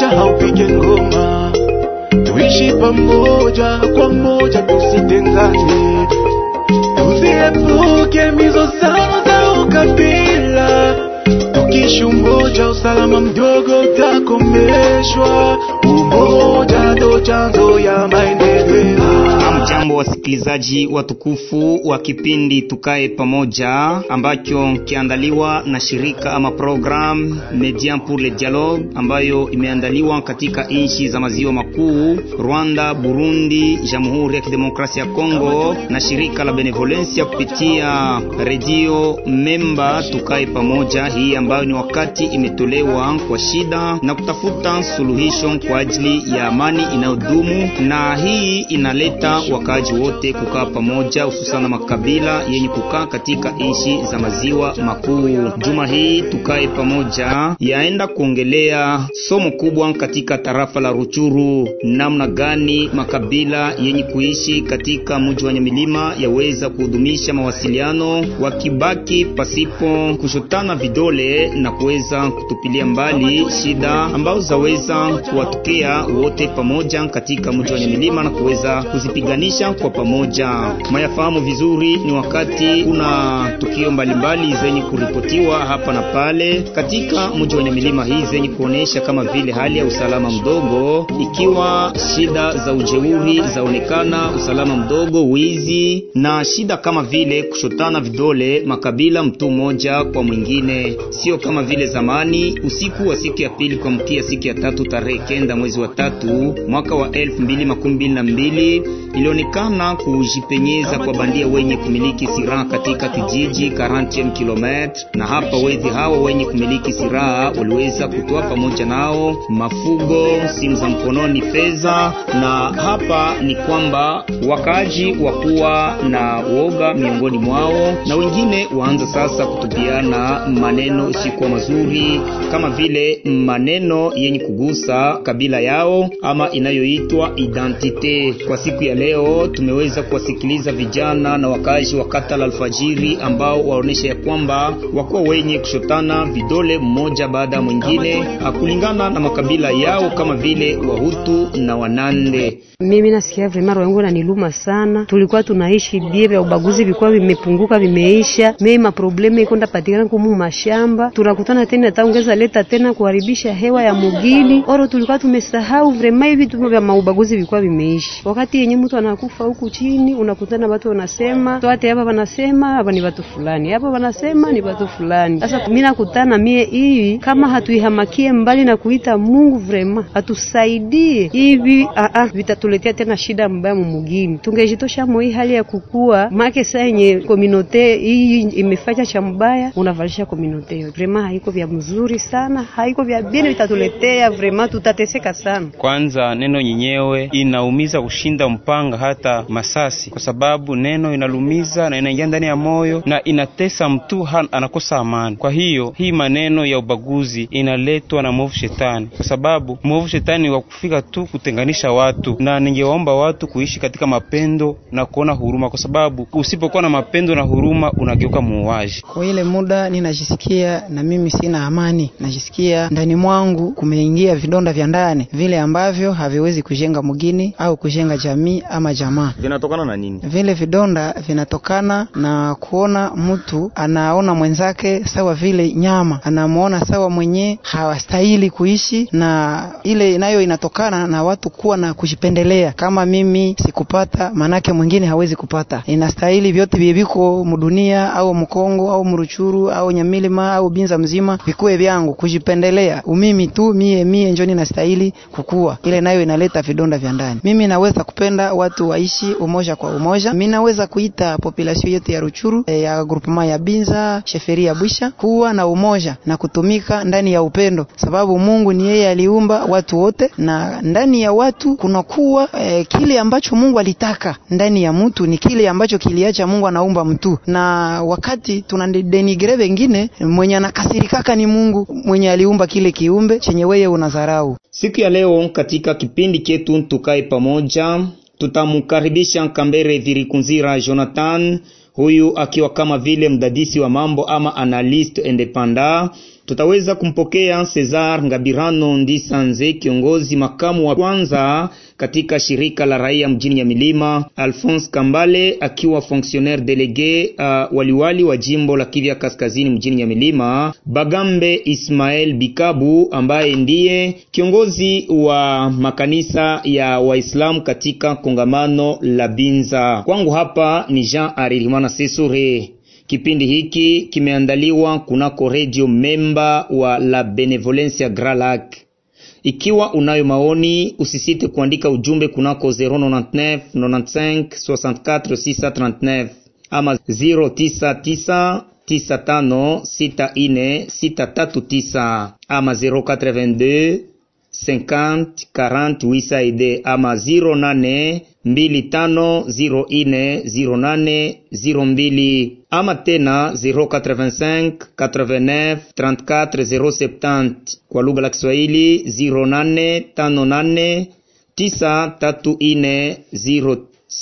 tulifunzwa haupige ngoma. Tuishi pamoja kwa moja tusitengane. Tuziepuke mizozano za ukabila. Tukishi umoja usalama mdogo utakomeshwa. Umoja ndo chanzo ya maendeleo wasikilizaji watukufu wa kipindi Tukae Pamoja ambacho kiandaliwa na shirika ama program Median pour le Dialogue ambayo imeandaliwa katika nchi za maziwa makuu Rwanda, Burundi, Jamhuri ya Kidemokrasia ya Kongo na shirika la Benevolencia kupitia redio Memba Tukae Pamoja, hii ambayo ni wakati imetolewa kwa shida na kutafuta suluhisho kwa ajili ya amani inayodumu, na hii inaleta wakaaji wote kukaa pamoja, hususana makabila yenye kukaa katika nchi za maziwa makuu. Juma hii tukae pamoja yaenda kuongelea somo kubwa katika tarafa la Ruchuru, namna gani makabila yenye kuishi katika mji wa Nyamilima yaweza kuhudumisha mawasiliano wakibaki pasipo kushotana vidole na kuweza kutupilia mbali shida ambazo zaweza kuwatokea wote pamoja katika mji wa Nyamilima na kuweza kuzipiganisha kwa pamoja. Mayafahamu vizuri ni wakati kuna tukio mbalimbali zenye kuripotiwa hapa na pale katika mji wenye milima hii zenye kuonesha kama vile hali ya usalama mdogo, ikiwa shida za ujeuri zaonekana, usalama mdogo, wizi na shida kama vile kushotana vidole makabila mtu mmoja kwa mwingine, sio kama vile zamani. Usiku wa siku ya pili kwa mkia siku ya tatu tarehe kenda mwezi wa tatu mwaka wa elfu mbili kujipenyeza kwa bandia wenye kumiliki silaha katika kijiji 40 km, na hapa wezi hawa wenye kumiliki silaha waliweza kutoa pamoja nao mafugo, simu za mkononi, fedha, na hapa ni kwamba wakaaji wakuwa na woga miongoni mwao, na wengine waanza sasa kutupiana maneno isikuwa mazuri, kama vile maneno yenye kugusa kabila yao ama inayoitwa identite. Kwa siku ya leo tumeweza kuwasikiliza vijana na wakazi wa kata la Alfajiri ambao waonesha ya kwamba wakuwa wenye kushotana vidole mmoja baada ya mwingine kulingana na makabila yao kama vile Wahutu na Wanande. Mimi nasikia vrema roho yangu inaniluma sana. Tulikuwa tunaishi bie vya ubaguzi vilikuwa vimepunguka vimeisha, mimi maprobleme iko ndapatikana kumu mashamba, tunakutana tena taongeza leta tena kuharibisha hewa ya mugini oro, tulikuwa tumesahau vrema hivi tu vya maubaguzi vilikuwa vimeisha. Wakati yenye mtu anakufa huku chini, unakutana watu wanasema twate hapa, wanasema hapa ni watu fulani, hapa wanasema ni watu fulani. Sasa mimi nakutana mie hivi, kama hatuihamakie mbali na kuita Mungu vrema atusaidie hivi, a a vitatuletea tena shida mbaya mumugini. Tungejitosha moi hali ya kukua make saa yenye kominote hii imefanya cha mbaya, unavalisha kominote hiyo, vrema haiko vya mzuri sana, haiko vya bien, vitatuletea vrema, tutateseka sana. Kwanza neno nyenyewe inaumiza kushinda mpanga hata masasi, kwa sababu neno inalumiza na inaingia ndani ya moyo na inatesa mtu, anakosa amani. Kwa hiyo hii maneno ya ubaguzi inaletwa na mwovu shetani, kwa sababu mwovu shetani wa kufika tu kutenganisha watu, na ningewaomba watu kuishi katika mapendo na kuona huruma, kwa sababu usipokuwa na mapendo na huruma unageuka muuaji. Kwa ile muda ninajisikia na mimi sina amani, najisikia ndani mwangu kumeingia vidonda vya ndani vile ambavyo haviwezi kujenga mgini au kujenga jamii ama jamaa. Vinatokana na nini? Vile vidonda vinatokana na kuona mtu anaona mwenzake sawa vile nyama, anamuona sawa mwenye hawastahili kuishi, na ile nayo inatokana na watu kuwa na kujipendelea. Kama mimi sikupata, manake mwingine hawezi kupata. Inastahili vyote vyeviko mudunia au Mkongo au Mruchuru au Nyamilima au Binza mzima vikuwe vyangu, kujipendelea umimi tu, mie mie njoni nastahili kukua. Ile nayo inaleta vidonda vya ndani. Mimi naweza kupenda watu waishi umoja kwa umoja. Mimi naweza kuita population yote ya Ruchuru e, ya groupement ya Binza sheferi ya Bwisha kuwa na umoja na kutumika ndani ya upendo, sababu Mungu ni yeye aliumba watu wote, na ndani ya watu kunakuwa e, kile ambacho Mungu alitaka ndani ya mtu ni kile ambacho kiliacha Mungu anaumba mtu, na wakati tuna denigre wengine, mwenye anakasirikaka ni Mungu mwenye aliumba kile kiumbe chenye wewe unadharau. Siku ya leo katika kipindi chetu tukae pamoja, tutamukaribisha Kambere Virikunzira Jonathan, huyu akiwa kama vile mdadisi wa mambo ama analyst independent tutaweza kumpokea Cesar Ngabirano Ndisanze, kiongozi makamu wa kwanza katika shirika la raia mjini ya Milima, Alphonse Kambale akiwa fonctionnaire delege uh, waliwali wa jimbo la Kivya Kaskazini mjini ya Milima, Bagambe Ismael Bikabu ambaye ndiye kiongozi wa makanisa ya Waislamu katika kongamano la Binza. Kwangu hapa ni Jean Aririmana Sesure. Kipindi hiki kimeandaliwa kunako redio memba wa La Benevolencia Grand Lac. Ikiwa unayo maoni usisite kuandika ujumbe kunako 099 95 64 639 ama 099 95 64 639 ama 082 50 40 8 ama 08 25 04 08 02 ama tena 085 89 34070 kwa lugha la Kiswahili 08 58 934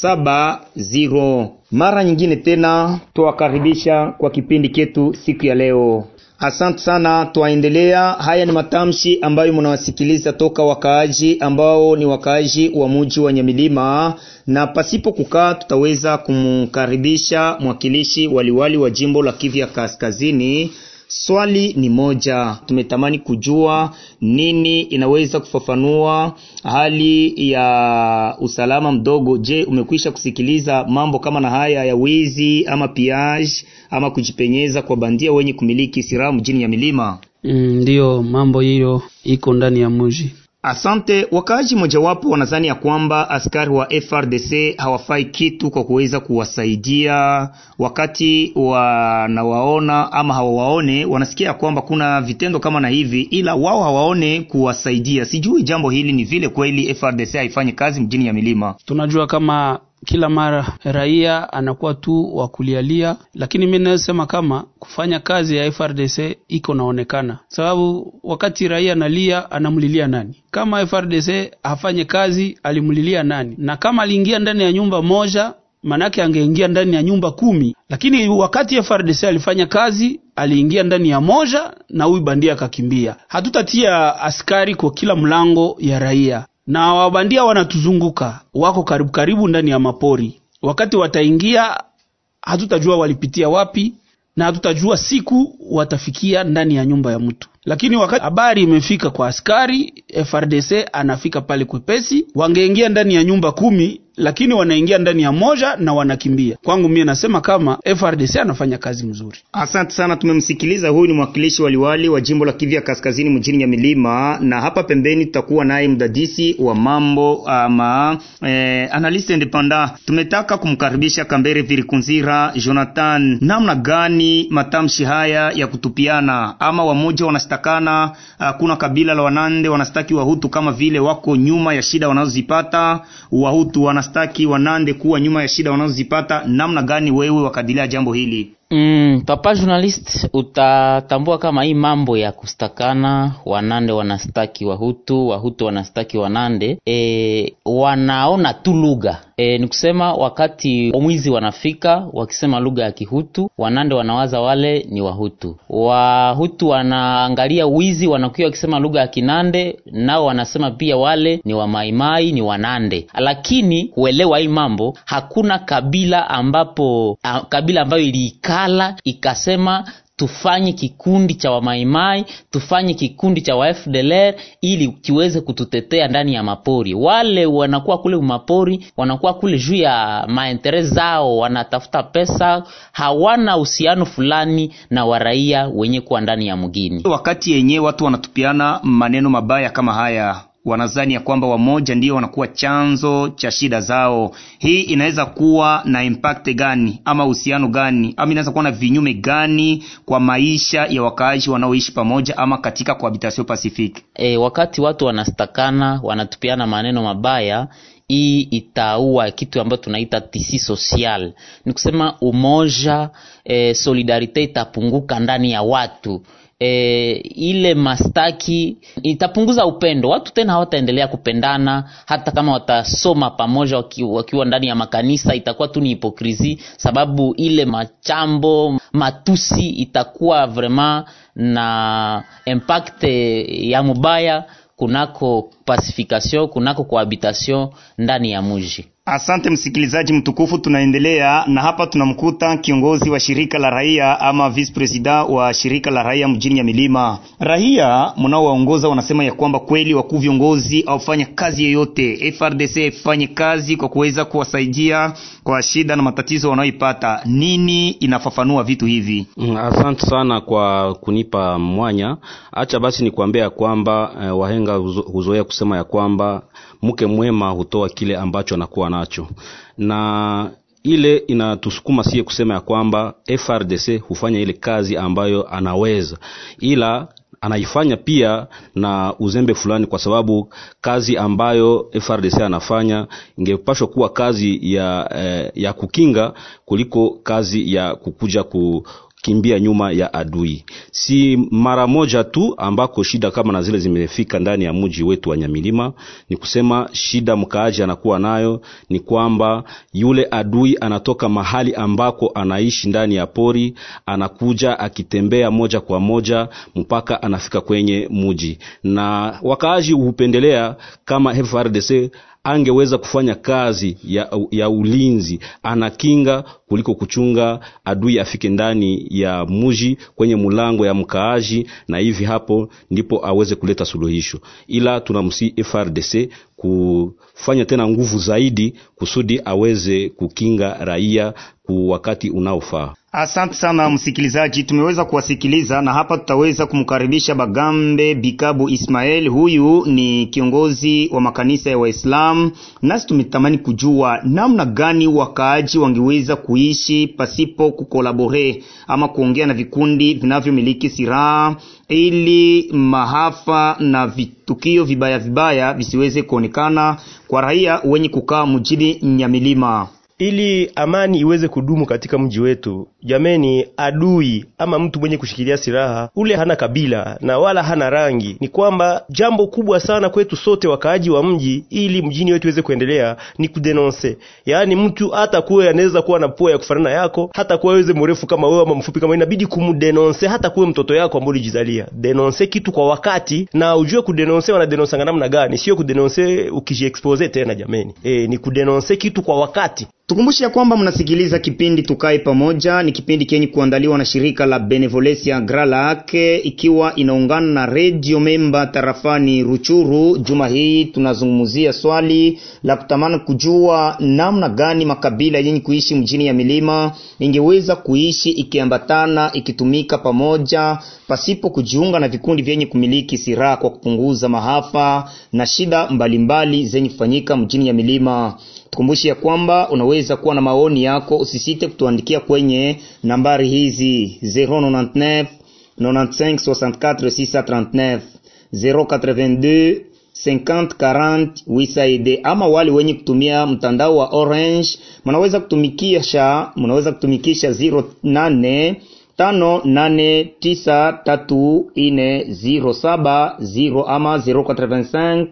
070. Mara nyingine tena tuwakaribisha kwa kipindi chetu siku ya leo. Asante sana, twaendelea. Haya ni matamshi ambayo mnawasikiliza toka wakaaji ambao ni wakaaji wa muji wa Nyamilima, na pasipo kukaa tutaweza kumkaribisha mwakilishi waliwali wa jimbo la Kivu Kaskazini. Swali ni moja, tumetamani kujua nini inaweza kufafanua hali ya usalama mdogo. Je, umekwisha kusikiliza mambo kama na haya ya wizi ama piage ama kujipenyeza kwa bandia wenye kumiliki silaha mjini ya milima? Ndiyo, mm, mambo hiyo iko ndani ya muji. Asante. Wakaaji mojawapo wanadhani ya kwamba askari wa FRDC hawafai kitu kwa kuweza kuwasaidia wakati wanawaona ama hawawaone, wanasikia kwamba kuna vitendo kama na hivi, ila wao hawaone kuwasaidia. Sijui jambo hili ni vile kweli FRDC haifanyi kazi mjini ya milima. Tunajua kama kila mara raia anakuwa tu wa kulialia, lakini mi nasema kama kufanya kazi ya FRDC iko naonekana, sababu wakati raia analia anamlilia nani? Kama FRDC afanye kazi alimlilia nani? Na kama aliingia ndani ya nyumba moja manake angeingia ndani ya nyumba kumi, lakini wakati FRDC alifanya kazi aliingia ndani ya moja na huyu bandia akakimbia. Hatutatia askari kwa kila mlango ya raia na wabandia wanatuzunguka, wako karibu karibu ndani ya mapori. Wakati wataingia, hatutajua walipitia wapi, na hatutajua siku watafikia ndani ya nyumba ya mtu. Lakini wakati habari imefika kwa askari FRDC, anafika pale kwepesi. Wangeingia ndani ya nyumba kumi, lakini wanaingia ndani ya moja na wanakimbia. Kwangu mie nasema kama FRDC anafanya kazi mzuri. Asante sana, tumemsikiliza. Huyu ni mwakilishi waliwali wa jimbo la Kivu ya Kaskazini mjini ya milima, na hapa pembeni tutakuwa naye mdadisi wa mambo ama eh, analyst independent. Tumetaka kumkaribisha Kambere Virikunzira Jonathan. Namna gani matamshi haya ya kutupiana ama wamoja wanastakana, uh, kuna kabila la Wanande wanastaki Wahutu kama vile wako nyuma ya shida wanazozipata, Wahutu wanastaki Wanande kuwa nyuma ya shida wanazozipata. Namna gani wewe wakadilia jambo hili? Mm, papa journalist, utatambua kama hii mambo ya kustakana, Wanande wanastaki Wahutu, Wahutu wanastaki Wanande, e, wanaona tu lugha e, ni kusema wakati mwizi wanafika wakisema lugha ya Kihutu, Wanande wanawaza wale ni Wahutu. Wahutu wanaangalia wizi, wanakuwa wakisema lugha ya Kinande, nao wanasema pia wale ni Wamaimai, ni Wanande. Lakini kuelewa hii mambo, hakuna kabila ambapo a, kabila ambayo iliikala ikasema tufanye kikundi cha wamaimai tufanye kikundi cha wa FDLR ili kiweze kututetea ndani ya mapori. Wale wanakuwa kule mapori, wanakuwa kule juu ya maentere zao, wanatafuta pesa, hawana uhusiano fulani na waraia wenye kuwa ndani ya mgini. Wakati yenyewe watu wanatupiana maneno mabaya kama haya wanazani ya kwamba wamoja ndio wanakuwa chanzo cha shida zao. Hii inaweza kuwa na impact gani ama uhusiano gani ama inaweza kuwa na vinyume gani kwa maisha ya wakaaji wanaoishi pamoja ama katika cohabitation pacifique? E, wakati watu wanastakana wanatupiana maneno mabaya hii itaua kitu ambacho tunaita tisi social, ni kusema umoja e, solidarite itapunguka ndani ya watu e, ile mastaki itapunguza upendo. Watu tena hawataendelea kupendana, hata kama watasoma pamoja waki, wakiwa ndani ya makanisa, itakuwa tu ni hipokrisi, sababu ile machambo matusi itakuwa vraiment na impact ya mubaya kunako pacification kunako cohabitation ndani ya muji Asante msikilizaji mtukufu, tunaendelea na hapa tunamkuta kiongozi wa shirika la raia ama vice president wa shirika la raia mjini ya milima. Raia mnaowaongoza wanasema ya kwamba kweli wakuu viongozi aufanya kazi yoyote, FRDC ifanye kazi kwa kuweza kuwasaidia kwa shida na matatizo wanaoipata. Nini inafafanua vitu hivi? Mm, Asante sana kwa kunipa mwanya. Acha basi nikuambia ya kwamba eh, wahenga huzoea kusema ya kwamba mke mwema hutoa kile ambacho anakuwa nacho, na ile inatusukuma sie kusema ya kwamba FRDC hufanya ile kazi ambayo anaweza, ila anaifanya pia na uzembe fulani, kwa sababu kazi ambayo FRDC anafanya ingepashwa kuwa kazi ya, eh, ya kukinga kuliko kazi ya kukuja ku kimbia nyuma ya adui. Si mara moja tu ambako shida kama na zile zimefika ndani ya mji wetu wa Nyamilima. Ni kusema shida mkaaji anakuwa nayo ni kwamba yule adui anatoka mahali ambako anaishi ndani ya pori, anakuja akitembea moja kwa moja mpaka anafika kwenye mji, na wakaaji hupendelea kama FRDC angeweza kufanya kazi ya, ya ulinzi anakinga kuliko kuchunga adui afike ndani ya muji kwenye mulango ya mkaaji, na hivi hapo ndipo aweze kuleta suluhisho. Ila tunamsi FRDC kufanya tena nguvu zaidi kusudi aweze kukinga raia ku wakati unaofaa. Asante sana msikilizaji, tumeweza kuwasikiliza na hapa tutaweza kumkaribisha Bagambe Bikabu Ismael. Huyu ni kiongozi wa makanisa ya Waislamu, nasi tumetamani kujua namna gani wakaaji wangeweza kuishi pasipo kukolabore ama kuongea na vikundi vinavyomiliki silaha ili mahafa na vitukio vibaya vibaya visiweze kuonekana kwa raia wenye kukaa mjini Nyamilima. Ili amani iweze kudumu katika mji wetu. Jameni, adui ama mtu mwenye kushikilia silaha ule hana kabila na wala hana rangi. Ni kwamba jambo kubwa sana kwetu sote wakaaji wa mji, ili mjini wetu iweze kuendelea ni kudenonse. Yaani mtu hata kuwe anaweza kuwa na pua ya kufanana yako, hata kuwa aweze mrefu kama wewe ama mfupi kama inabidi kumdenonse, hata kuwe mtoto yako ambaye ulijizalia. Denonse kitu kwa wakati, na ujue kudenonse wanadenonsa namna gani, sio kudenonse ukijiexpose tena. Jameni, e, ni kudenonse kitu kwa wakati. Tukumbushe ya kwamba mnasikiliza kipindi Tukae Pamoja. Ni kipindi kenye kuandaliwa na shirika la Benevolencia Gralac ikiwa inaungana na redio memba tarafani Ruchuru. Juma hii tunazungumzia swali la kutamani kujua namna gani makabila yenye kuishi mjini ya milima ingeweza kuishi ikiambatana, ikitumika pamoja pasipo kujiunga na vikundi vyenye kumiliki silaha kwa kupunguza mahafa na shida mbalimbali zenye kufanyika mjini ya milima. Tukumbushe ya kwamba unaweza kuwa na maoni yako, usisite kutuandikia kwenye nambari hizi 099 95 64 639 082 50 40 800, ama wale wenye kutumia mtandao wa Orange mnaweza kutumikisha mnaweza kutumikisha 08 tano nane tisa ama 085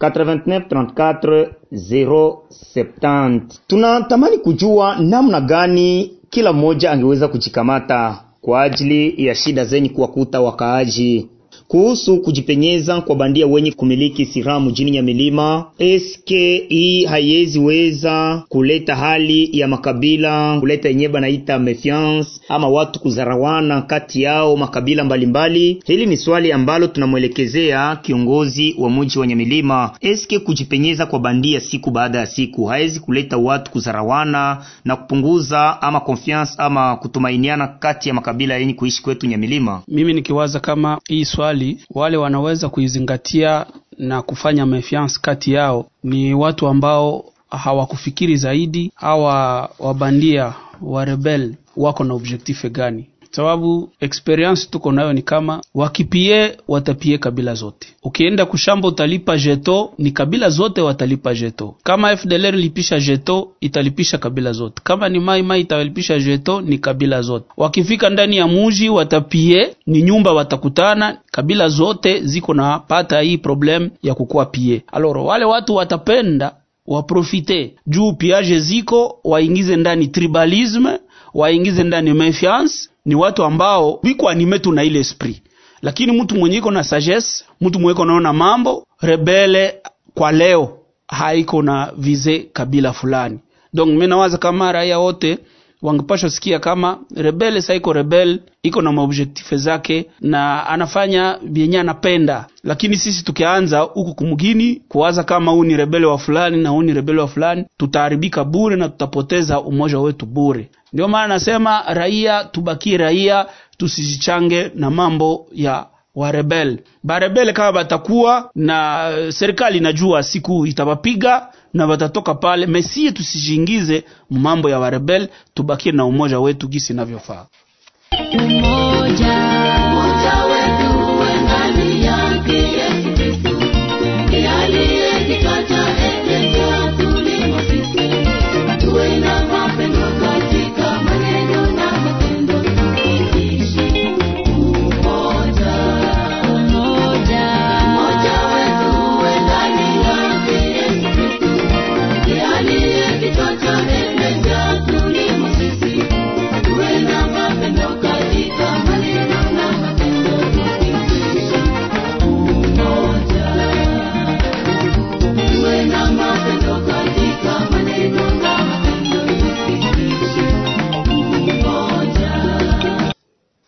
89 34 070. Tunatamani kujua namna gani kila mmoja angeweza kujikamata kwa ajili ya shida zenye kuwakuta wakaaji kuhusu kujipenyeza kwa bandia wenye kumiliki silaha mjini Nyamilima. Eske hii haiwezi weza kuleta hali ya makabila kuleta yenyewe banaita mefiance ama watu kuzarawana kati yao makabila mbalimbali mbali. Hili ni swali ambalo tunamwelekezea kiongozi wa mji wa Nyamilima. Eske kujipenyeza kwa bandia siku baada ya siku haiwezi kuleta watu kuzarawana na kupunguza ama confiance ama kutumainiana kati ya makabila yenye kuishi kwetu Nyamilima? Mimi nikiwaza kama hii swali wale wanaweza kuizingatia na kufanya mefiance kati yao ni watu ambao hawakufikiri zaidi, hawa wabandia wa rebel wako na objektife gani? Sababu experience tuko nayo ni kama wakipie watapie kabila zote. Ukienda kushamba utalipa jeto, ni kabila zote watalipa jeto. Kama FDLR lipisha jeto, italipisha kabila zote. Kama ni Mai Mai italipisha jeto, ni kabila zote. Wakifika ndani ya muji watapie, ni nyumba watakutana, kabila zote ziko na pata hii problem ya kukua pie. Aloro wale watu watapenda waprofite juu piaje ziko, waingize ndani tribalisme waingize ndani mefiance ni watu ambao wiko anime tu na ile esprit. Lakini mtu mwenye iko na sagesse mtu mwenye iko naona mambo rebele kwa leo haiko na vize kabila fulani. Donc mimi nawaza kama raia wote wangepashwa sikia kama rebel sa iko rebel iko na maobjektife zake na anafanya vyenye anapenda. Lakini sisi tukianza huku kumgini kuwaza kama huu ni rebele wa fulani na huu ni rebele wa fulani tutaharibika bure na tutapoteza umoja wetu bure. Ndio maana nasema raia tubakie raia tusijichange na mambo ya warebel barebele kama batakuwa na serikali inajua siku itawapiga na watatoka pale mesie tusijiingize mambo ya warebel tubakie na umoja wetu gisi inavyofaa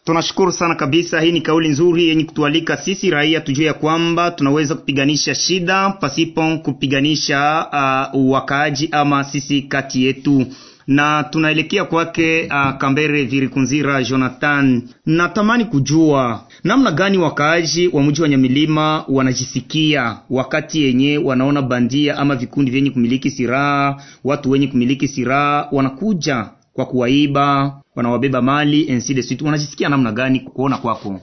Tunashukuru sana kabisa. Hii ni kauli nzuri yenye kutualika sisi raia tujue ya kwamba tunaweza kupiganisha shida pasipo kupiganisha uh, wakaaji ama sisi kati yetu na tunaelekea kwake uh, Kambere Virikunzira Jonathan. Natamani kujua namna gani wakaaji wa mji wa Nyamilima wanajisikia wakati yenye wanaona bandia ama vikundi vyenye kumiliki siraha watu wenye kumiliki siraha wanakuja kwa kuwaiba, wanawabeba mali ainsi sit. Wanajisikia namna gani kuona kwako?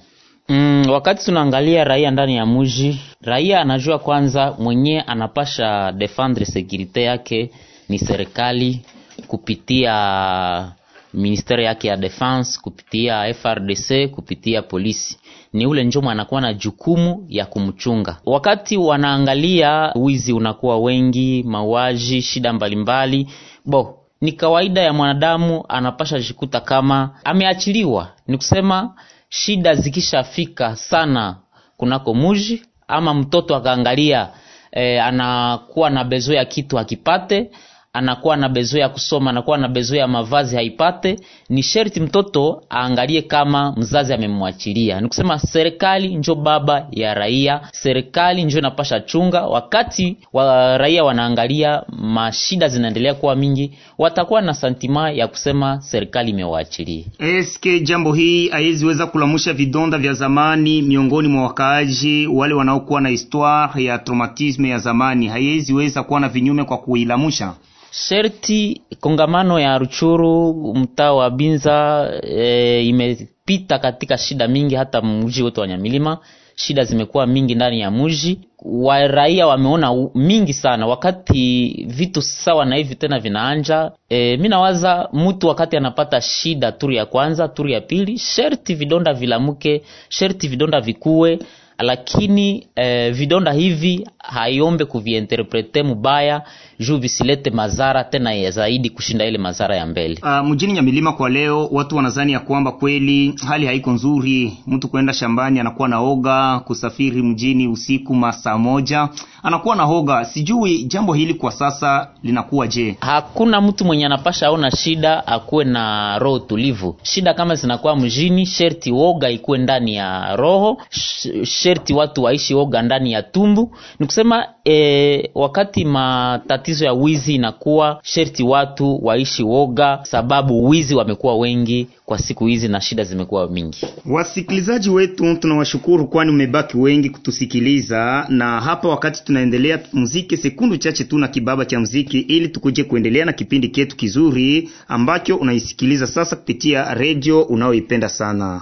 Mm, wakati tunaangalia raia ndani ya muji, raia anajua kwanza mwenye anapasha defendre securite yake ni serikali kupitia ministeri yake ya defense, kupitia FRDC, kupitia polisi. Ni ule njomo anakuwa na jukumu ya kumchunga. Wakati wanaangalia wizi unakuwa wengi, mauaji, shida mbalimbali, bo ni kawaida ya mwanadamu anapasha jikuta kama ameachiliwa. Ni kusema shida zikishafika sana kunako muji ama mtoto akaangalia e, anakuwa na bezo ya kitu akipate anakuwa na bezo ya kusoma anakuwa na bezo ya mavazi haipate ni sherti mtoto aangalie kama mzazi amemwachilia. Ni kusema serikali njo baba ya raia serikali njo inapasha chunga. Wakati wa raia wanaangalia mashida zinaendelea kuwa mingi watakuwa na santima ya kusema serikali imewaachilia. Eske jambo hii haiweziweza kulamusha vidonda vya zamani miongoni mwa wakaaji wale wanaokuwa na histoire ya traumatisme ya zamani, haiziweza kuwa na vinyume kwa kuilamusha? Sherti kongamano ya ruchuru mtaa wa binza e, imepita katika shida mingi hata mji wote wa nyamilima. Shida zimekuwa mingi ndani ya mji. Wa raia wameona mingi sana. Wakati vitu sawa na hivi tena vinaanja e, mi nawaza mtu wakati anapata shida turu ya kwanza turu ya pili sherti vidonda vilamuke sherti vidonda vikue lakini eh, vidonda hivi haiombe kuviinterprete mubaya juu visilete madhara tena ya zaidi kushinda ile madhara ya mbele Uh, mjini Nyamilima kwa leo watu wanazani ya kwamba kweli hali haiko nzuri. Mtu kwenda shambani anakuwa na oga, kusafiri mjini usiku masaa moja anakuwa na hoga. Sijui jambo hili kwa sasa linakuwa je? hakuna mtu mwenye anapasha aona shida akuwe na roho tulivu shida kama zinakuwa mjini sherti woga ikuwe ndani ya roho sherti watu waishi woga ndani ya tumbu ni kusema e, wakati matatizo ya wizi inakuwa sherti watu waishi woga sababu wizi wamekuwa wengi kwa siku hizi na shida zimekuwa mingi Wasikilizaji wetu tunawashukuru, kwani umebaki wengi kutusikiliza, na hapa wakati tunaendelea muziki sekundu chache tu na kibaba cha muziki, ili tukuje kuendelea na kipindi chetu kizuri ambacho unaisikiliza sasa kupitia redio unayoipenda sana.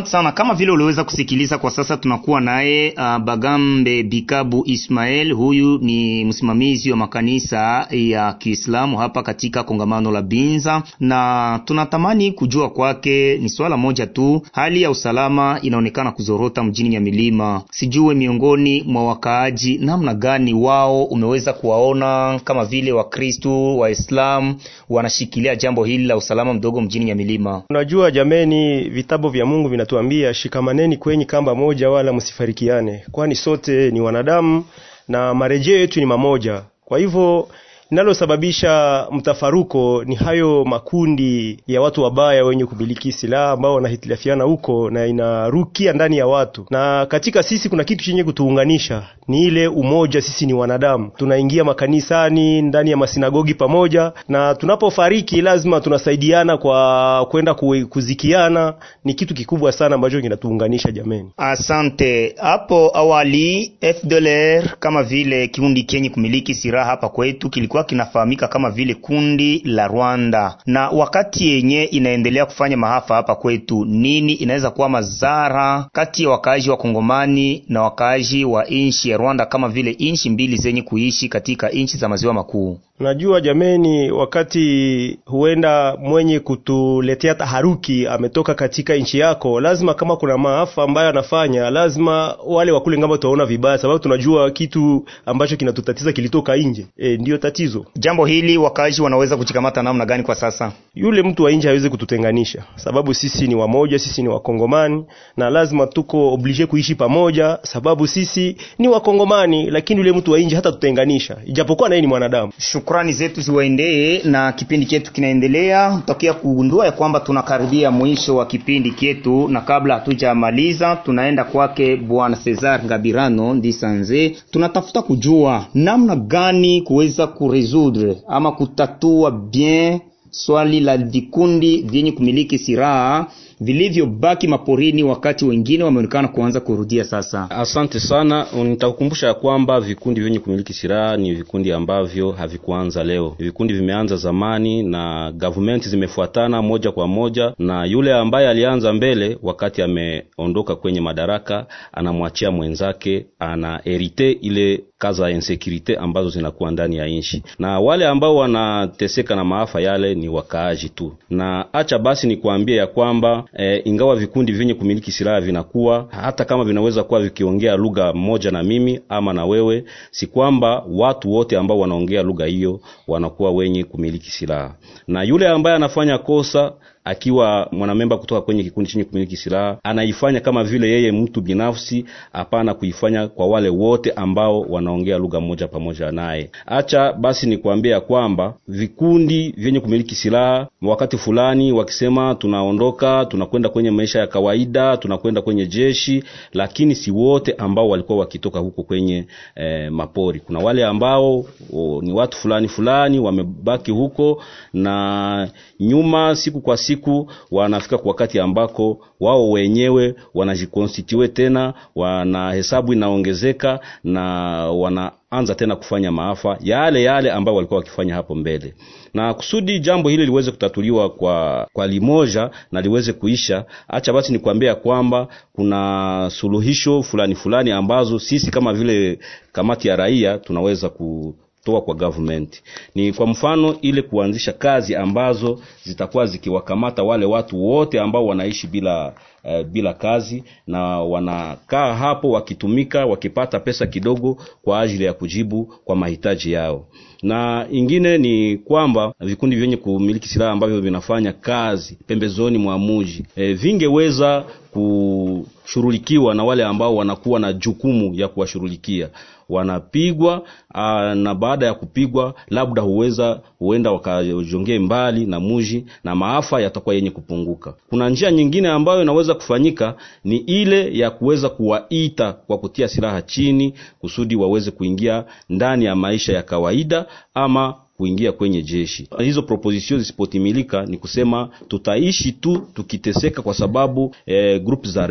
Asante sana. Kama vile uliweza kusikiliza, kwa sasa tunakuwa naye uh, Bagambe Bikabu Ismael. Huyu ni msimamizi wa makanisa ya Kiislamu hapa katika kongamano la Binza, na tunatamani kujua kwake ni swala moja tu. Hali ya usalama inaonekana kuzorota mjini Nyamilima. Sijue miongoni mwa wakaaji namna gani wao umeweza kuwaona kama vile Wakristu Waislamu wanashikilia jambo hili la usalama mdogo mjini Nyamilima. Unajua jameni, vitabu vya Mungu vinatuambia shikamaneni kwenye kamba moja, wala msifarikiane, kwani sote ni wanadamu na marejeo yetu ni mamoja. Kwa hivyo linalosababisha mtafaruko ni hayo makundi ya watu wabaya wenye kumiliki silaha ambao wanahitilafiana huko na inarukia ndani ya watu. Na katika sisi kuna kitu chenye kutuunganisha, ni ile umoja. Sisi ni wanadamu, tunaingia makanisani, ndani ya masinagogi pamoja, na tunapofariki lazima tunasaidiana kwa kwenda kuzikiana. Ni kitu kikubwa sana ambacho kinatuunganisha jameni. Asante. Hapo awali FDLR kama vile kiundi kenye kumiliki silaha hapa kwetu kilikuwa kinafahamika kama vile kundi la Rwanda, na wakati yenye inaendelea kufanya mahafa hapa kwetu, nini inaweza kuwa madhara kati ya wakaaji wa Kongomani na wakaaji wa nchi ya Rwanda, kama vile nchi mbili zenye kuishi katika nchi za maziwa makuu? Najua jameni, wakati huenda mwenye kutuletea taharuki ametoka katika nchi yako, lazima kama kuna maafa ambayo anafanya, lazima wale wakule ng'ambo tuwaona vibaya, sababu tunajua kitu ambacho kinatutatiza kilitoka nje. E, ndiyo tatizo. Jambo hili wakazi wanaweza kuchikamata namna gani kwa sasa? Yule mtu wa nje hawezi kututenganisha, sababu sisi ni wamoja, sisi ni Wakongomani na lazima tuko oblige kuishi pamoja, sababu sisi ni Wakongomani, lakini yule mtu wa nje hata tutenganisha, ijapokuwa naye ni mwanadamu. Shukrani zetu ziwaendee, na kipindi chetu kinaendelea. Tutakia kugundua ya kwamba tunakaribia mwisho wa kipindi chetu, na kabla hatujamaliza, tunaenda kwake Bwana Cesar Ngabirano Ndisanze. Tunatafuta kujua namna gani kuweza kuresudre ama kutatua bien swali la vikundi vyenye kumiliki silaha vilivyobaki maporini wakati wengine wameonekana kuanza kurudia sasa. Asante sana. Nitakukumbusha ya kwamba vikundi vyenye kumiliki silaha ni vikundi ambavyo havikuanza leo. Vikundi vimeanza zamani na gavumenti zimefuatana moja kwa moja, na yule ambaye alianza mbele wakati ameondoka kwenye madaraka anamwachia mwenzake, ana erite ile kaza ya insekurite ambazo zinakuwa ndani ya nchi, na wale ambao wanateseka na maafa yale ni wakaaji tu. Na acha basi ni kuambia ya kwamba e, ingawa vikundi vyenye kumiliki silaha vinakuwa hata kama vinaweza kuwa vikiongea lugha moja na mimi ama na wewe, si kwamba watu wote ambao wanaongea lugha hiyo wanakuwa wenye kumiliki silaha, na yule ambaye anafanya kosa akiwa mwanamemba kutoka kwenye kikundi chenye kumiliki silaha anaifanya kama vile yeye mtu binafsi, hapana kuifanya kwa wale wote ambao wanaongea lugha moja pamoja naye. Acha basi ni kuambia kwamba vikundi vyenye kumiliki silaha wakati fulani wakisema tunaondoka, tunakwenda kwenye maisha ya kawaida, tunakwenda kwenye jeshi, lakini si wote ambao walikuwa wakitoka huko kwenye eh, mapori. Kuna wale ambao o, ni watu fulani fulani wamebaki huko na nyuma siku kwa siku wanafika kwa wakati ambako wao wenyewe wanajikonstitue tena, wana hesabu inaongezeka na wanaanza tena kufanya maafa yale yale ambayo walikuwa wakifanya hapo mbele. Na kusudi jambo hili liweze kutatuliwa kwa, kwa limoja na liweze kuisha, acha basi nikwambia kwamba kuna suluhisho fulani fulani ambazo sisi kama vile kamati ya raia tunaweza ku toa kwa government. Ni kwa mfano ile kuanzisha kazi ambazo zitakuwa zikiwakamata wale watu wote ambao wanaishi bila uh, bila kazi na wanakaa hapo wakitumika wakipata pesa kidogo kwa ajili ya kujibu kwa mahitaji yao. Na ingine ni kwamba vikundi vyenye kumiliki silaha ambavyo vinafanya kazi pembezoni mwa muji e, vingeweza kushughulikiwa na wale ambao wanakuwa na jukumu ya kuwashughulikia wanapigwa aa, na baada ya kupigwa labda huweza huenda wakajongee mbali na muji na maafa yatakuwa yenye kupunguka. Kuna njia nyingine ambayo inaweza kufanyika ni ile ya kuweza kuwaita kwa kutia silaha chini kusudi waweze kuingia ndani ya maisha ya kawaida ama kuingia kwenye jeshi. Hizo proposition zisipotimilika, ni kusema tutaishi tu tukiteseka, kwa sababu eh, group za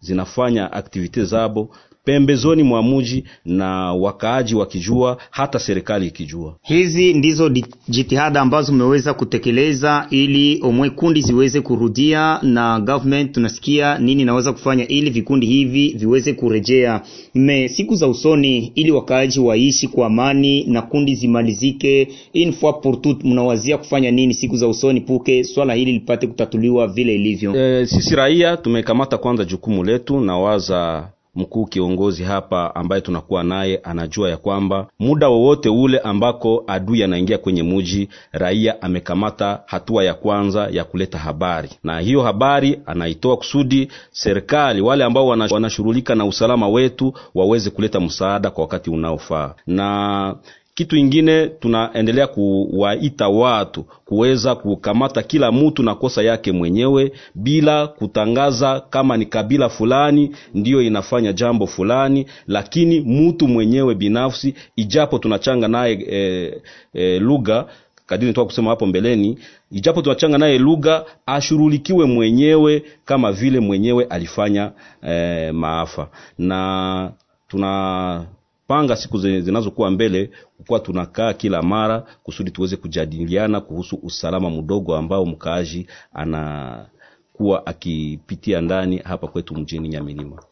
zinafanya aktivite zabo pembezoni mwa muji na wakaaji wakijua, hata serikali ikijua. Hizi ndizo jitihada ambazo mmeweza kutekeleza ili omwe kundi ziweze kurudia, na government tunasikia nini naweza kufanya ili vikundi hivi viweze kurejea me siku za usoni, ili wakaaji waishi kwa amani na kundi zimalizike une fois pour. Mnawazia kufanya nini siku za usoni puke swala hili lipate kutatuliwa vile ilivyo? E, sisi raia tumekamata kwanza jukumu letu na waza mkuu kiongozi hapa ambaye tunakuwa naye anajua ya kwamba muda wowote ule ambako adui anaingia kwenye muji, raia amekamata hatua ya kwanza ya kuleta habari, na hiyo habari anaitoa kusudi serikali, wale ambao wana- wanashughulika na usalama wetu waweze kuleta msaada kwa wakati unaofaa. Na kitu ingine tunaendelea kuwaita watu kuweza kukamata kila mtu na kosa yake mwenyewe bila kutangaza kama ni kabila fulani ndiyo inafanya jambo fulani, lakini mtu mwenyewe binafsi, ijapo tunachanga naye e, e, lugha kadiri nitoka kusema hapo mbeleni, ijapo tunachanga naye lugha, ashurulikiwe mwenyewe kama vile mwenyewe alifanya e, maafa. Na tuna panga siku zi- zinazokuwa mbele kukuwa tunakaa kila mara kusudi tuweze kujadiliana kuhusu usalama mdogo ambao mkaaji anakuwa akipitia ndani hapa kwetu mjini Nyamilima.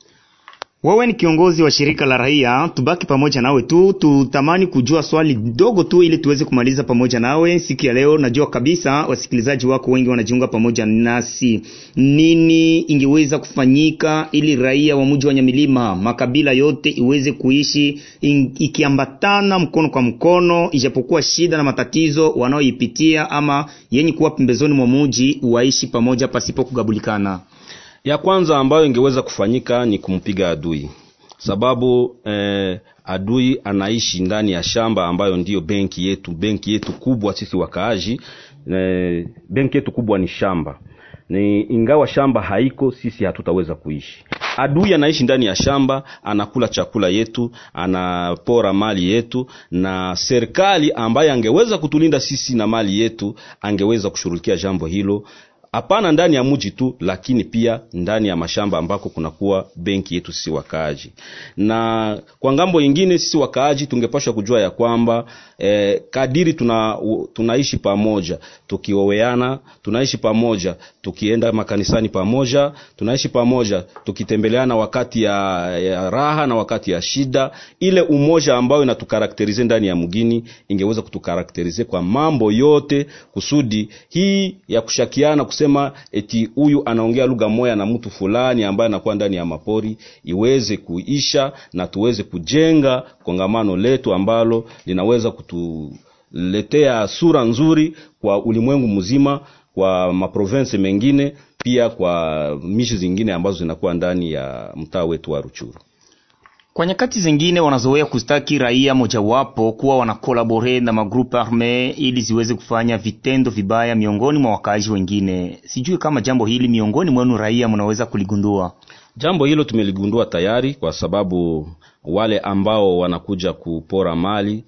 Wewe ni kiongozi wa shirika la raia, tubaki pamoja nawe tu, tutamani kujua swali dogo tu ili tuweze kumaliza pamoja nawe siku ya leo. Najua kabisa wasikilizaji wako wengi wanajiunga pamoja nasi. Nini ingeweza kufanyika ili raia wa mji wa Nyamilima, makabila yote iweze kuishi ikiambatana mkono kwa mkono, ijapokuwa shida na matatizo wanaoipitia ama yenye kuwa pembezoni mwa mji, waishi pamoja pasipo kugabulikana? Ya kwanza ambayo ingeweza kufanyika ni kumpiga adui, sababu eh, adui anaishi ndani ya shamba ambayo ndiyo benki yetu, benki yetu kubwa sisi wakaaji. Eh, benki yetu kubwa ni shamba ni ingawa shamba haiko, sisi hatutaweza kuishi. Adui anaishi ndani ya shamba, anakula chakula yetu, anapora mali yetu, na serikali ambaye angeweza kutulinda sisi na mali yetu angeweza kushughulikia jambo hilo hapana ndani ya mji tu, lakini pia ndani ya mashamba ambako kunakuwa benki yetu sisi wakaaji. Na kwa ng'ambo nyingine, sisi wakaaji tungepashwa kujua ya kwamba eh, kadiri tuna, u, tunaishi pamoja tukioweana, tunaishi pamoja tukienda makanisani pamoja, tunaishi pamoja tukitembeleana wakati ya, ya raha na wakati ya shida. Ile umoja ambayo inatukarakterize ndani ya mgini ingeweza kutukarakterize kwa mambo yote, kusudi hii ya kushakiana kusema eti huyu anaongea lugha moya na mtu fulani ambaye anakuwa ndani ya mapori iweze kuisha na tuweze kujenga kongamano letu ambalo linaweza kutuletea sura nzuri kwa ulimwengu mzima, kwa maprovensi mengine, pia kwa mishi zingine ambazo zinakuwa ndani ya mtaa wetu wa Ruchuru. Kwa nyakati zingine wanazoea kustaki raia mojawapo kuwa wanakolabore na magrupu arme ili ziweze kufanya vitendo vibaya miongoni mwa wakaaji wengine. Sijui kama jambo hili miongoni mwenu raia mnaweza kuligundua. Jambo hilo tumeligundua tayari, kwa sababu wale ambao wanakuja kupora mali.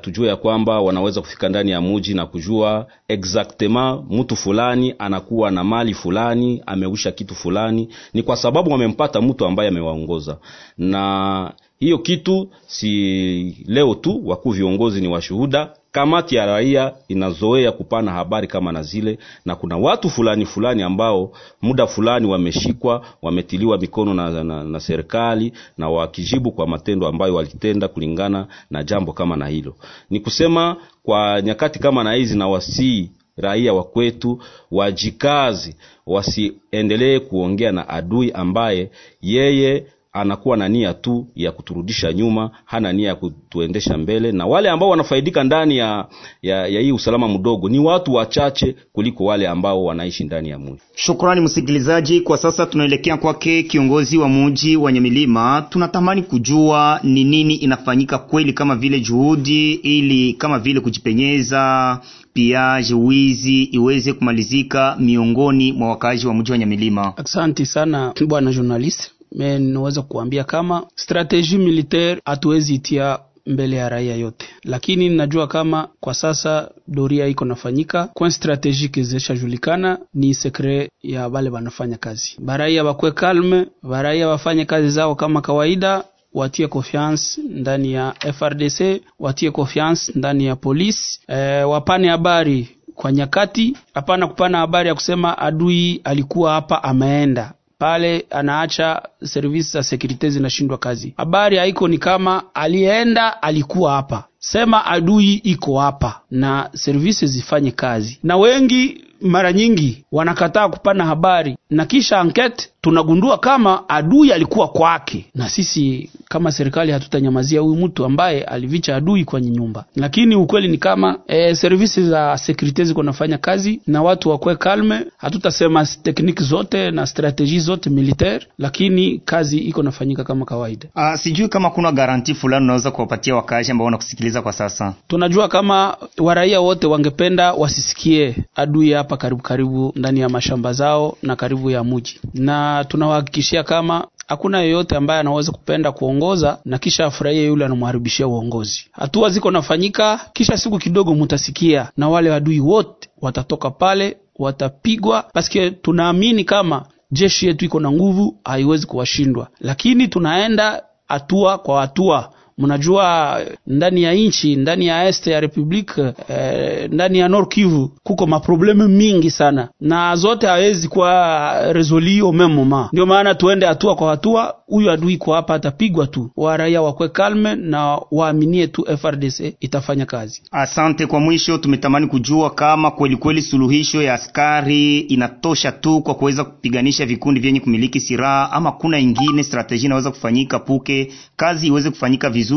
Tujue ya kwamba wanaweza kufika ndani ya muji na kujua exactement mtu fulani anakuwa na mali fulani, ameusha kitu fulani, ni kwa sababu wamempata mtu ambaye amewaongoza. Na hiyo kitu si leo tu, wakuu viongozi ni washuhuda. Kamati ya raia inazoea kupana habari kama na zile, na kuna watu fulani fulani ambao muda fulani wameshikwa, wametiliwa mikono na, na, na serikali na wakijibu kwa matendo ambayo walitenda kulingana na jambo kama na hilo. Ni kusema kwa nyakati kama na hizi, na wasii raia wa kwetu wajikazi, wasiendelee kuongea na adui ambaye yeye anakuwa na nia tu ya kuturudisha nyuma, hana nia ya kutuendesha mbele. Na wale ambao wanafaidika ndani ya, ya, ya hii usalama mdogo ni watu wachache kuliko wale ambao wanaishi ndani ya mji. Shukrani msikilizaji, kwa sasa tunaelekea kwake kiongozi wa mji wa Nyamilima. Tunatamani kujua ni nini inafanyika kweli, kama vile juhudi ili kama vile kujipenyeza piaje wizi iweze kumalizika miongoni mwa wakazi wa mji wa Nyamilima. Asante sana bwana journalist. Me naweza kuambia kama strategie militaire hatuwezi itia mbele ya raia yote, lakini najua kama kwa sasa doria iko nafanyika kwa strategique zishajulikana, ni sekre ya bale banafanya kazi. Baraia bakwe kalme, baraia bafanye kazi zao kama kawaida watie confiance ndani ya FRDC, watie confiance ndani ya polisi e, wapane habari kwa nyakati, hapana kupana habari ya kusema adui alikuwa hapa ameenda pale anaacha servisi za sekurite zinashindwa kazi. Habari haiko ni kama alienda alikuwa hapa, sema adui iko hapa na servisi zifanye kazi. Na wengi mara nyingi wanakataa kupana habari, na kisha ankete tunagundua kama adui alikuwa kwake, na sisi kama serikali hatutanyamazia huyu mtu ambaye alivicha adui kwenye nyumba. Lakini ukweli ni kama e, servisi za sekurite ziko nafanya kazi na watu wakwe kalme. Hatutasema tekniki zote na strateji zote militaire, lakini kazi iko nafanyika kama kawaida. Uh, sijui kama kuna garanti fulani unaweza kuwapatia wakaaji ambao wanakusikiliza kwa sasa. Tunajua kama waraia wote wangependa wasisikie adui hapa karibu karibu ndani ya mashamba zao na karibu ya muji, na tunawahakikishia kama hakuna yeyote ambaye anaweza kupenda kuongoza na kisha afurahie yule anamharibishia uongozi. Hatua ziko nafanyika, kisha siku kidogo mutasikia na wale adui wote watatoka pale, watapigwa paske tunaamini kama jeshi yetu iko na nguvu, haiwezi kuwashindwa, lakini tunaenda hatua kwa hatua. Mnajua ndani ya nchi ndani ya este ya republique eh, ndani ya Nord Kivu kuko maprobleme mingi sana, na zote hawezi kuwa resoli au meme moment. Ndio maana tuende hatua kwa hatua. Huyu adui kwa hapa atapigwa tu, wa raia wakwe kalme na waaminie tu FRDC itafanya kazi. Asante. Kwa mwisho, tumetamani kujua kama kweli kweli suluhisho ya askari inatosha tu kwa kuweza kupiganisha vikundi vyenye kumiliki silaha ama kuna ingine strateji inaweza kufanyika puke kazi iweze kufanyika vizuri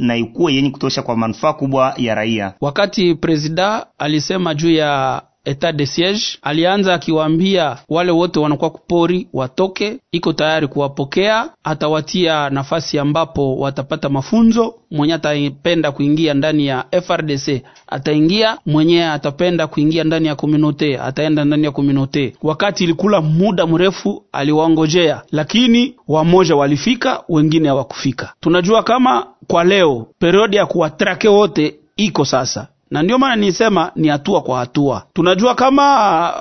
na ikuwe yenye kutosha kwa manufaa kubwa ya raia. Wakati presida alisema juu ya etat de siege, alianza akiwaambia wale wote wanakuwa kupori watoke, iko tayari kuwapokea, atawatia nafasi ambapo watapata mafunzo. Mwenye atapenda kuingia ndani ya FRDC ataingia, mwenye atapenda kuingia ndani ya komunote ataenda ndani ya komunote. Wakati ilikula muda mrefu, aliwaongojea, lakini wamoja walifika, wengine hawakufika. Tunajua kama kwa leo periodi ya kuwatrake wote iko sasa na ndio maana nisema ni hatua kwa hatua. Tunajua kama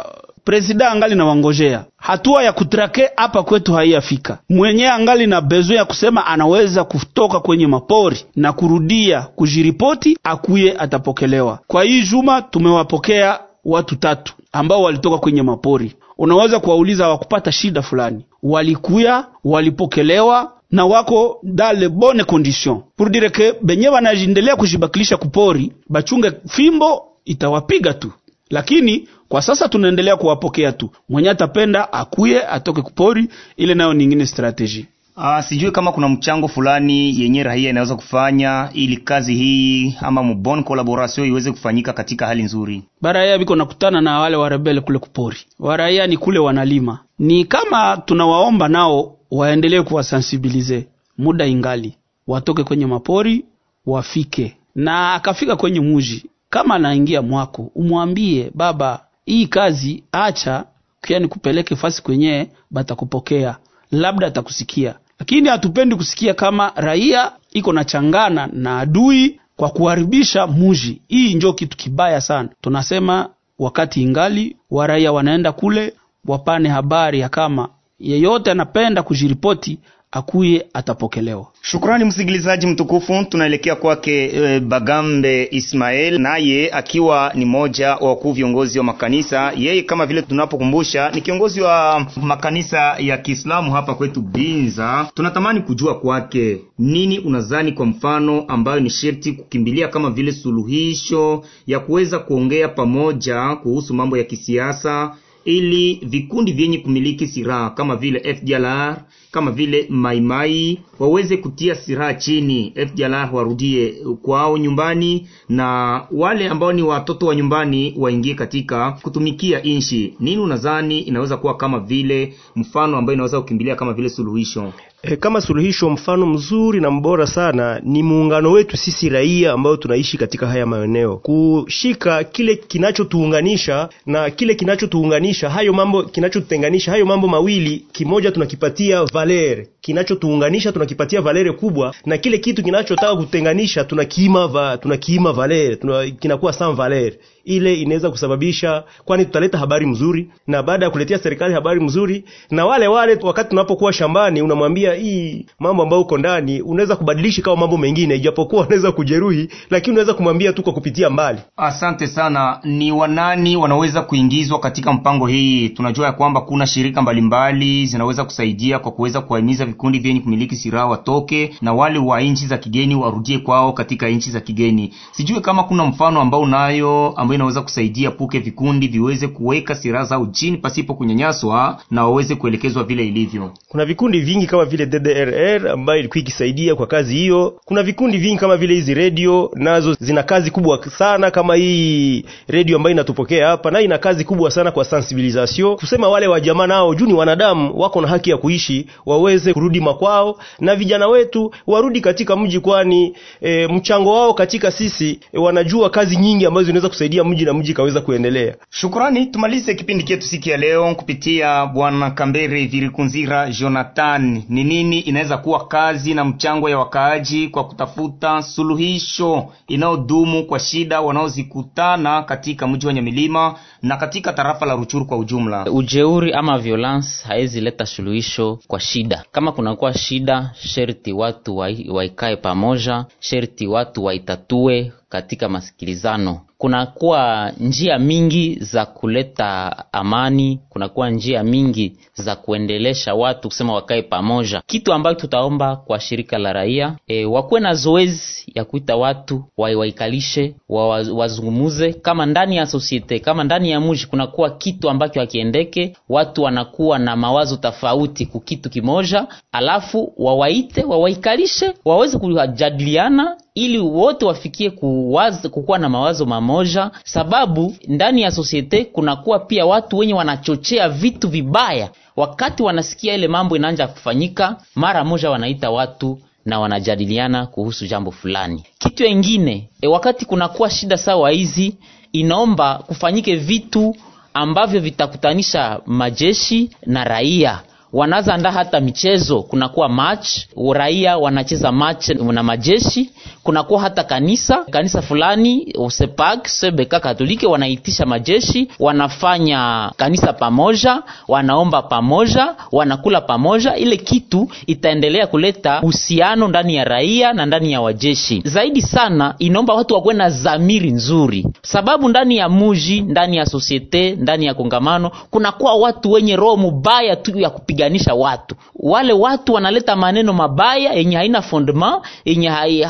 presida angali na wangojea hatua ya kutrake hapa kwetu haiyafika, mwenyewe angali na bezo ya kusema anaweza kutoka kwenye mapori na kurudia kujiripoti, akuye atapokelewa. Kwa hii juma tumewapokea watu tatu ambao walitoka kwenye mapori. Unaweza kuwauliza hawakupata shida fulani, walikuya walipokelewa na wako dale bonne condition pour dire que benye banaendelea kujibakilisha kupori bachunge fimbo itawapiga tu, lakini kwa sasa tunaendelea kuwapokea tu. Mwenye atapenda akuye atoke kupori, ile nayo ningine strategy. Ah, sijui kama kuna mchango fulani yenye raia inaweza kufanya ili kazi hii ama mbon collaboration iweze kufanyika katika hali nzuri. Baraia biko nakutana na wale warebele kule kupori, waraia ni kule wanalima, ni kama tunawaomba nao waendelee kuwasensibilize, muda ingali, watoke kwenye mapori wafike, na akafika kwenye muji, kama anaingia mwako, umwambie baba, hii kazi acha, kiani kupeleke fasi kwenye batakupokea, labda atakusikia, lakini hatupendi kusikia kama raia iko na changana na adui kwa kuharibisha muji. Hii njo kitu kibaya sana. Tunasema wakati ingali, wa raia wanaenda kule wapane habari ya kama yeyote anapenda kujiripoti akuye atapokelewa. Shukrani msikilizaji mtukufu, tunaelekea kwake e, Bagambe Ismael, naye akiwa ni moja wa wakuu viongozi wa makanisa. Yeye kama vile tunapokumbusha ni kiongozi wa makanisa ya Kiislamu hapa kwetu Binza. Tunatamani kujua kwake nini unazani kwa mfano, ambayo ni sherti kukimbilia kama vile suluhisho ya kuweza kuongea pamoja kuhusu mambo ya kisiasa ili vikundi vyenye kumiliki silaha kama vile FDLR kama vile Maimai waweze kutia silaha chini, FDLR warudie kwao nyumbani, na wale ambao ni watoto wa nyumbani waingie katika kutumikia inchi. Nini unadhani inaweza kuwa kama vile mfano ambayo inaweza kukimbilia kama vile suluhisho? E, kama suluhisho, mfano mzuri na mbora sana ni muungano wetu sisi raia ambao tunaishi katika haya maeneo, kushika kile kinachotuunganisha na kile kinachotuunganisha, hayo mambo kinachotutenganisha, hayo mambo mawili, kimoja tunakipatia valere, kinachotuunganisha tunakipatia valere kubwa, na kile kitu kinachotaka kutenganisha tunakiima va, tunakiima valere, tuna, kinakuwa sans valere ile inaweza kusababisha, kwani tutaleta habari mzuri, na baada ya kuletea serikali habari mzuri, na wale wale wakati tunapokuwa shambani, unamwambia hii mambo ambayo uko ndani unaweza kubadilisha kama mambo mengine ijapokuwa unaweza kujeruhi lakini unaweza kumwambia tu kwa kupitia mbali Asante sana. Ni wanani wanaweza kuingizwa katika mpango hii? Tunajua ya kwamba kuna shirika mbalimbali zinaweza kusaidia kwa kuweza kuwahimiza vikundi vyenye kumiliki silaha watoke na wale wa nchi za kigeni warudie kwao katika nchi za kigeni. Sijui kama kuna mfano ambao unayo ambayo inaweza kusaidia puke vikundi viweze kuweka silaha zao chini pasipo kunyanyaswa na waweze kuelekezwa vile ilivyo. kuna vikundi vingi kama vile DDRR ambayo ilikuwa ikisaidia kwa kazi hiyo. Kuna vikundi vingi kama vile hizi redio, nazo zina kazi kubwa sana, kama hii redio ambayo inatupokea hapa, na ina kazi kubwa sana kwa sensibilisation, kusema wale wa jamaa nao juu ni wanadamu, wako na haki ya kuishi, waweze kurudi makwao, na vijana wetu warudi katika mji, kwani e, mchango wao katika sisi e, wanajua kazi nyingi ambazo zinaweza kusaidia mji na mji kaweza kuendelea. Shukrani, tumalize kipindi chetu siku ya leo kupitia bwana Kambere Virikunzira Jonathan. Ni nini inaweza kuwa kazi na mchango ya wakaaji kwa kutafuta suluhisho inayodumu kwa shida wanaozikutana katika mji wa Nyamilima na katika tarafa la Ruchuru kwa ujumla? ujeuri ama violence haezi leta suluhisho kwa shida. Kama kunakuwa shida sherti watu waikae pamoja sherti watu waitatue katika masikilizano. Kunakuwa njia mingi za kuleta amani kunakuwa njia mingi za kuendelesha watu kusema wakae pamoja. Kitu ambacho tutaomba kwa shirika la raia e, wakuwe na zoezi ya kuita watu waiwaikalishe, wa, wa, wazungumuze. Kama ndani ya sosiete kama ndani ya mji kunakuwa kitu ambacho hakiendeke. Watu wanakuwa na mawazo tofauti ku kitu kimoja alafu wawaite wawaikalishe waweze kujadiliana ili wote wafikie kuwaza, kukuwa na mawazo mamoja. Sababu ndani ya sosiete kunakuwa pia watu wenye wanachochea vitu vibaya. Wakati wanasikia ile mambo inaanza kufanyika mara moja wanaita watu na wanajadiliana kuhusu jambo fulani. Kitu kingine e, wakati kunakuwa shida sawa hizi inaomba kufanyike vitu ambavyo vitakutanisha majeshi na raia. Wanaza andaa hata michezo. Kunakuwa match raia wanacheza match na majeshi kunakuwa hata kanisa kanisa fulani Usepak sebeka katolike wanaitisha majeshi wanafanya kanisa pamoja wanaomba pamoja wanakula pamoja ile kitu itaendelea kuleta uhusiano ndani ya raia na ndani ya wajeshi. Zaidi sana inaomba watu wakuwe na zamiri nzuri. Sababu ndani ya muji ndani ya sosiete ndani ya kongamano kunakuwa watu wenye roho mubaya tu ya kupiganisha watu. Wale watu wanaleta maneno mabaya yenye haina fondement yenye hai-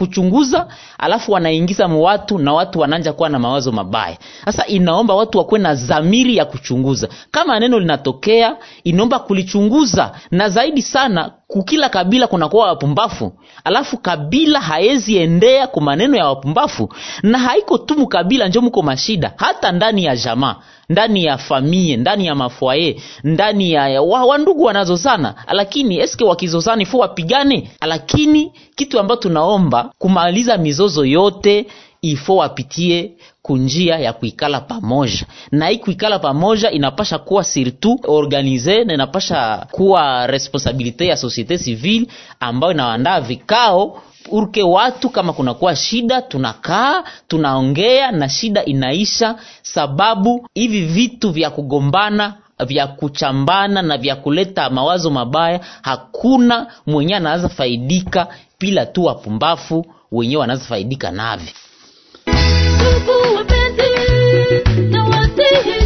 hawakuchunguza alafu wanaingiza watu na watu wananja kuwa na mawazo mabaya. Sasa inaomba watu wakuwe na zamiri ya kuchunguza. Kama neno linatokea inaomba kulichunguza na zaidi sana kukila kabila kunakuwa wapumbafu. Alafu kabila haezi endea kwa maneno ya wapumbafu. Na haiko tu mukabila njo muko mashida hata ndani ya jamaa ndani ya famie ndani ya mafwaye ndani ya, wa, wa, wandugu wanazozana lakini eske wakizozani ifo wapigane? Lakini kitu ambacho tunaomba kumaliza mizozo yote ifo wapitie kunjia ya kuikala pamoja. Na hii kuikala pamoja inapasha kuwa surtout organize na inapasha kuwa responsabilite ya societe civile ambayo inaandaa vikao. Urke watu kama kunakuwa shida tunakaa tunaongea na shida inaisha sababu hivi vitu vya kugombana vya kuchambana na vya kuleta mawazo mabaya hakuna mwenye anaweza faidika bila tu wapumbafu wenyewe wanaweza faidika navyo Mungu wa penzi na wasihi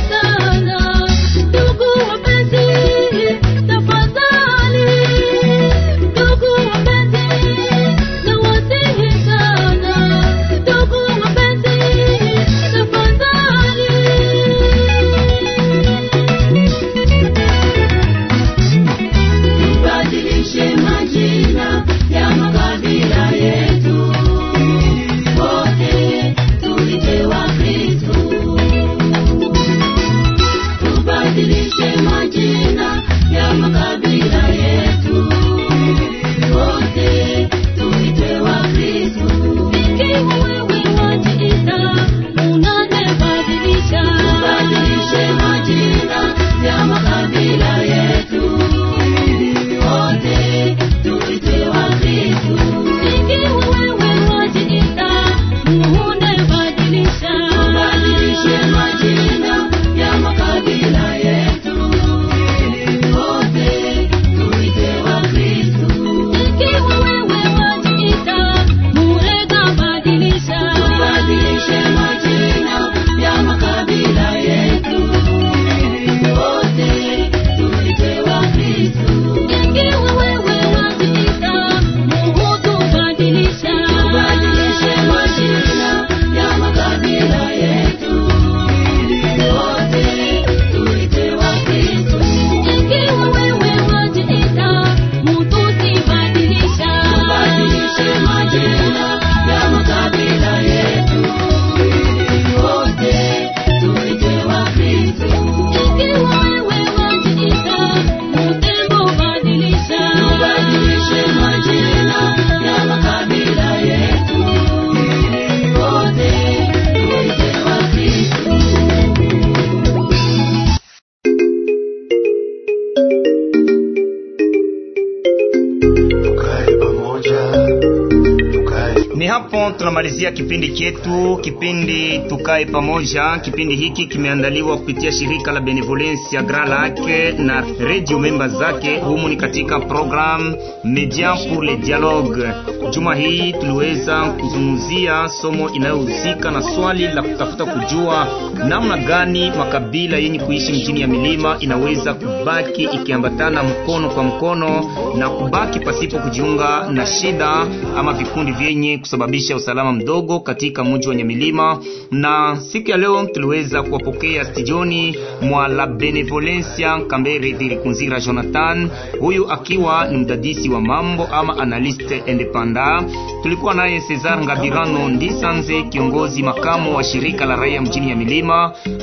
tunamalizia kipindi chetu, kipindi tukae pamoja. Kipindi hiki kimeandaliwa kupitia shirika la Benevolence ya Grand Lac na radio member zake. Humu ni katika program Media pour le Dialogue. Juma hii tuliweza kuzungumzia somo inayohusika na swali la kutafuta kujua namna gani makabila yenye kuishi mjini ya milima inaweza kubaki ikiambatana mkono kwa mkono na kubaki pasipo kujiunga na shida ama vikundi vyenye kusababisha usalama mdogo katika mji wa milima. Na siku ya leo tuliweza kuwapokea stijoni mwa La Benevolencia Kambere Dirikunzira Jonathan, huyu akiwa ni mdadisi wa mambo ama analyste independent. Tulikuwa naye Cesar Ngabirano Ndisanze, kiongozi makamu wa shirika la raia mjini ya milima.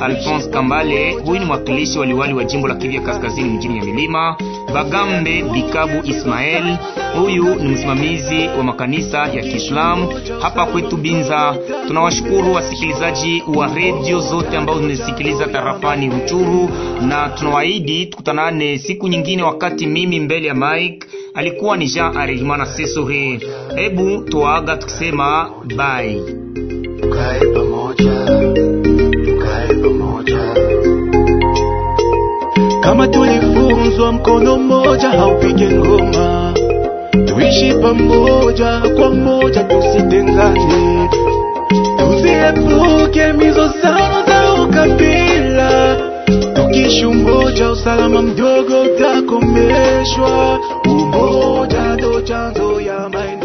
Alphonse Kambale, huyu ni mwakilishi wa liwali wa jimbo la Kivu Kaskazini mjini ya milima. Bagambe Bikabu Ismael, huyu ni msimamizi wa makanisa ya Kiislamu hapa kwetu Binza. Tunawashukuru wasikilizaji wa redio zote ambao zimesikiliza tarafani Ruchuru, na tunawaahidi tukutanane siku nyingine, wakati mimi mbele ya mike alikuwa ni Jean Aregimana Sesore. Hebu tuaga tukisema bye moja kama tulifunzwa mkono mmoja haupige ngoma, tuishi pamoja kwa moja, tusitengane, tuziepuke mizozano za ukabila. Tukishi umoja, usalama mdogo utakomeshwa. Umoja ndo chanzo ya maendeleo.